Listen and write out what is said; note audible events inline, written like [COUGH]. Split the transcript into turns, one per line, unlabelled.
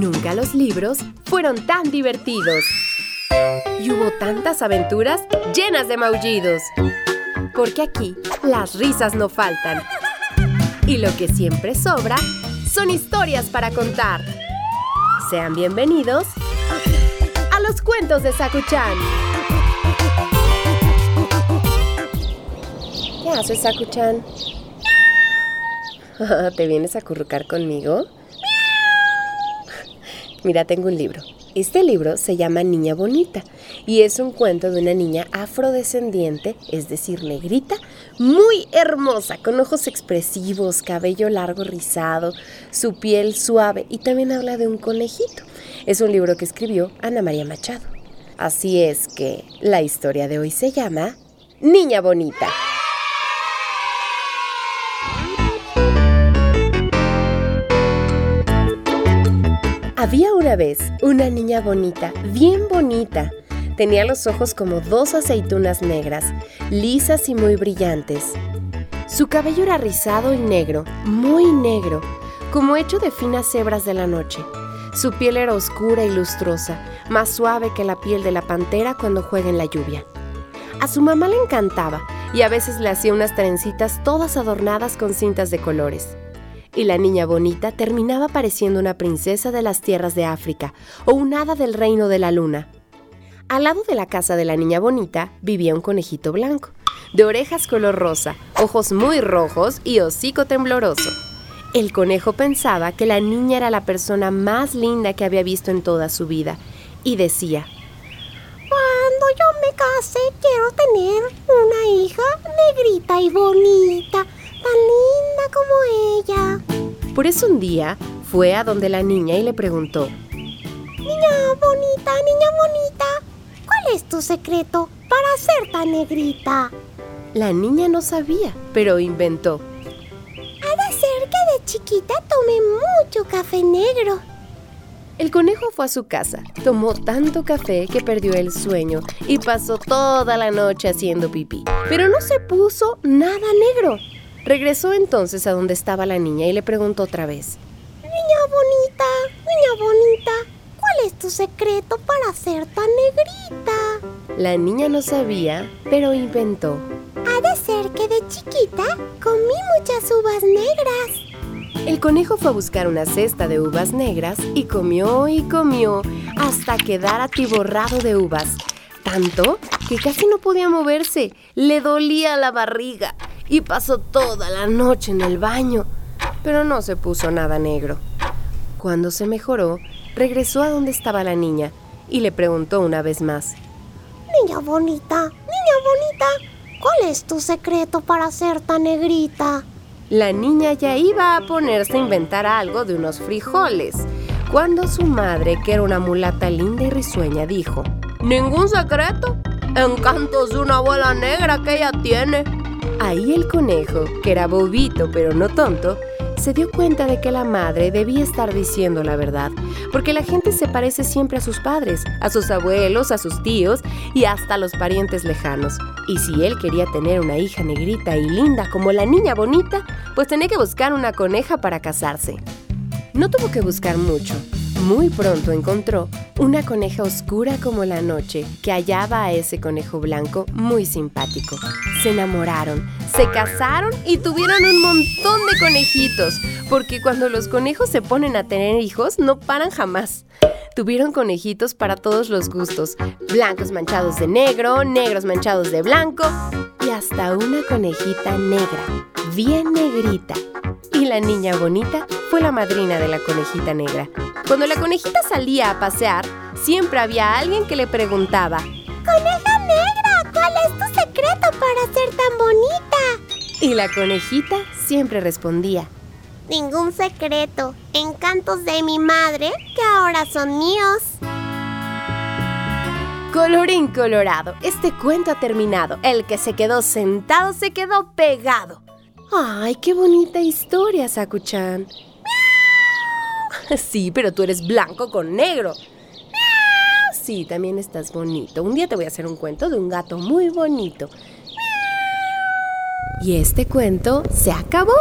Nunca los libros fueron tan divertidos. Y hubo tantas aventuras llenas de maullidos. Porque aquí las risas no faltan. Y lo que siempre sobra son historias para contar. Sean bienvenidos a los cuentos de Sakuchan. ¿Qué haces, Sakuchan? [LAUGHS] ¿Te vienes a currucar conmigo? Mira, tengo un libro. Este libro se llama Niña Bonita y es un cuento de una niña afrodescendiente, es decir, negrita, muy hermosa, con ojos expresivos, cabello largo rizado, su piel suave y también habla de un conejito. Es un libro que escribió Ana María Machado. Así es que la historia de hoy se llama Niña Bonita. Había una vez una niña bonita, bien bonita. Tenía los ojos como dos aceitunas negras, lisas y muy brillantes. Su cabello era rizado y negro, muy negro, como hecho de finas hebras de la noche. Su piel era oscura y lustrosa, más suave que la piel de la pantera cuando juega en la lluvia. A su mamá le encantaba y a veces le hacía unas trencitas todas adornadas con cintas de colores y la niña bonita terminaba pareciendo una princesa de las tierras de África o un hada del reino de la luna. Al lado de la casa de la niña bonita vivía un conejito blanco, de orejas color rosa, ojos muy rojos y hocico tembloroso. El conejo pensaba que la niña era la persona más linda que había visto en toda su vida y decía,
Cuando yo me case quiero tener una hija negrita y bonita tan linda como ella.
Por eso un día fue a donde la niña y le preguntó,
Niña bonita, niña bonita, ¿cuál es tu secreto para ser tan negrita?
La niña no sabía, pero inventó.
Ha de ser que de chiquita tomé mucho café negro.
El conejo fue a su casa, tomó tanto café que perdió el sueño y pasó toda la noche haciendo pipí. Pero no se puso nada negro. Regresó entonces a donde estaba la niña y le preguntó otra vez.
Niña bonita, niña bonita, ¿cuál es tu secreto para ser tan negrita?
La niña no sabía, pero inventó.
Ha de ser que de chiquita comí muchas uvas negras.
El conejo fue a buscar una cesta de uvas negras y comió y comió hasta quedar atiborrado de uvas. Tanto que casi no podía moverse, le dolía la barriga y pasó toda la noche en el baño, pero no se puso nada negro. Cuando se mejoró, regresó a donde estaba la niña y le preguntó una vez más.
Niña bonita, niña bonita, ¿cuál es tu secreto para ser tan negrita?
La niña ya iba a ponerse a inventar algo de unos frijoles, cuando su madre, que era una mulata linda y risueña, dijo, ¿Ningún secreto? Encantos de una bola negra que ella tiene. Ahí el conejo, que era bobito pero no tonto, se dio cuenta de que la madre debía estar diciendo la verdad, porque la gente se parece siempre a sus padres, a sus abuelos, a sus tíos y hasta a los parientes lejanos. Y si él quería tener una hija negrita y linda como la niña bonita, pues tenía que buscar una coneja para casarse. No tuvo que buscar mucho. Muy pronto encontró una coneja oscura como la noche que hallaba a ese conejo blanco muy simpático. Se enamoraron, se casaron y tuvieron un montón de conejitos, porque cuando los conejos se ponen a tener hijos no paran jamás. Tuvieron conejitos para todos los gustos, blancos manchados de negro, negros manchados de blanco y hasta una conejita negra, bien negrita. Y la niña bonita fue la madrina de la conejita negra. Cuando la conejita salía a pasear, siempre había alguien que le preguntaba,
Coneja negra, ¿cuál es tu secreto para ser tan bonita?
Y la conejita siempre respondía,
Ningún secreto, encantos de mi madre que ahora son míos.
Colorín colorado, este cuento ha terminado. El que se quedó sentado se quedó pegado. ¡Ay, qué bonita historia, Sakuchan! [LAUGHS] Sí, pero tú eres blanco con negro. Sí, también estás bonito. Un día te voy a hacer un cuento de un gato muy bonito. Y este cuento se acabó.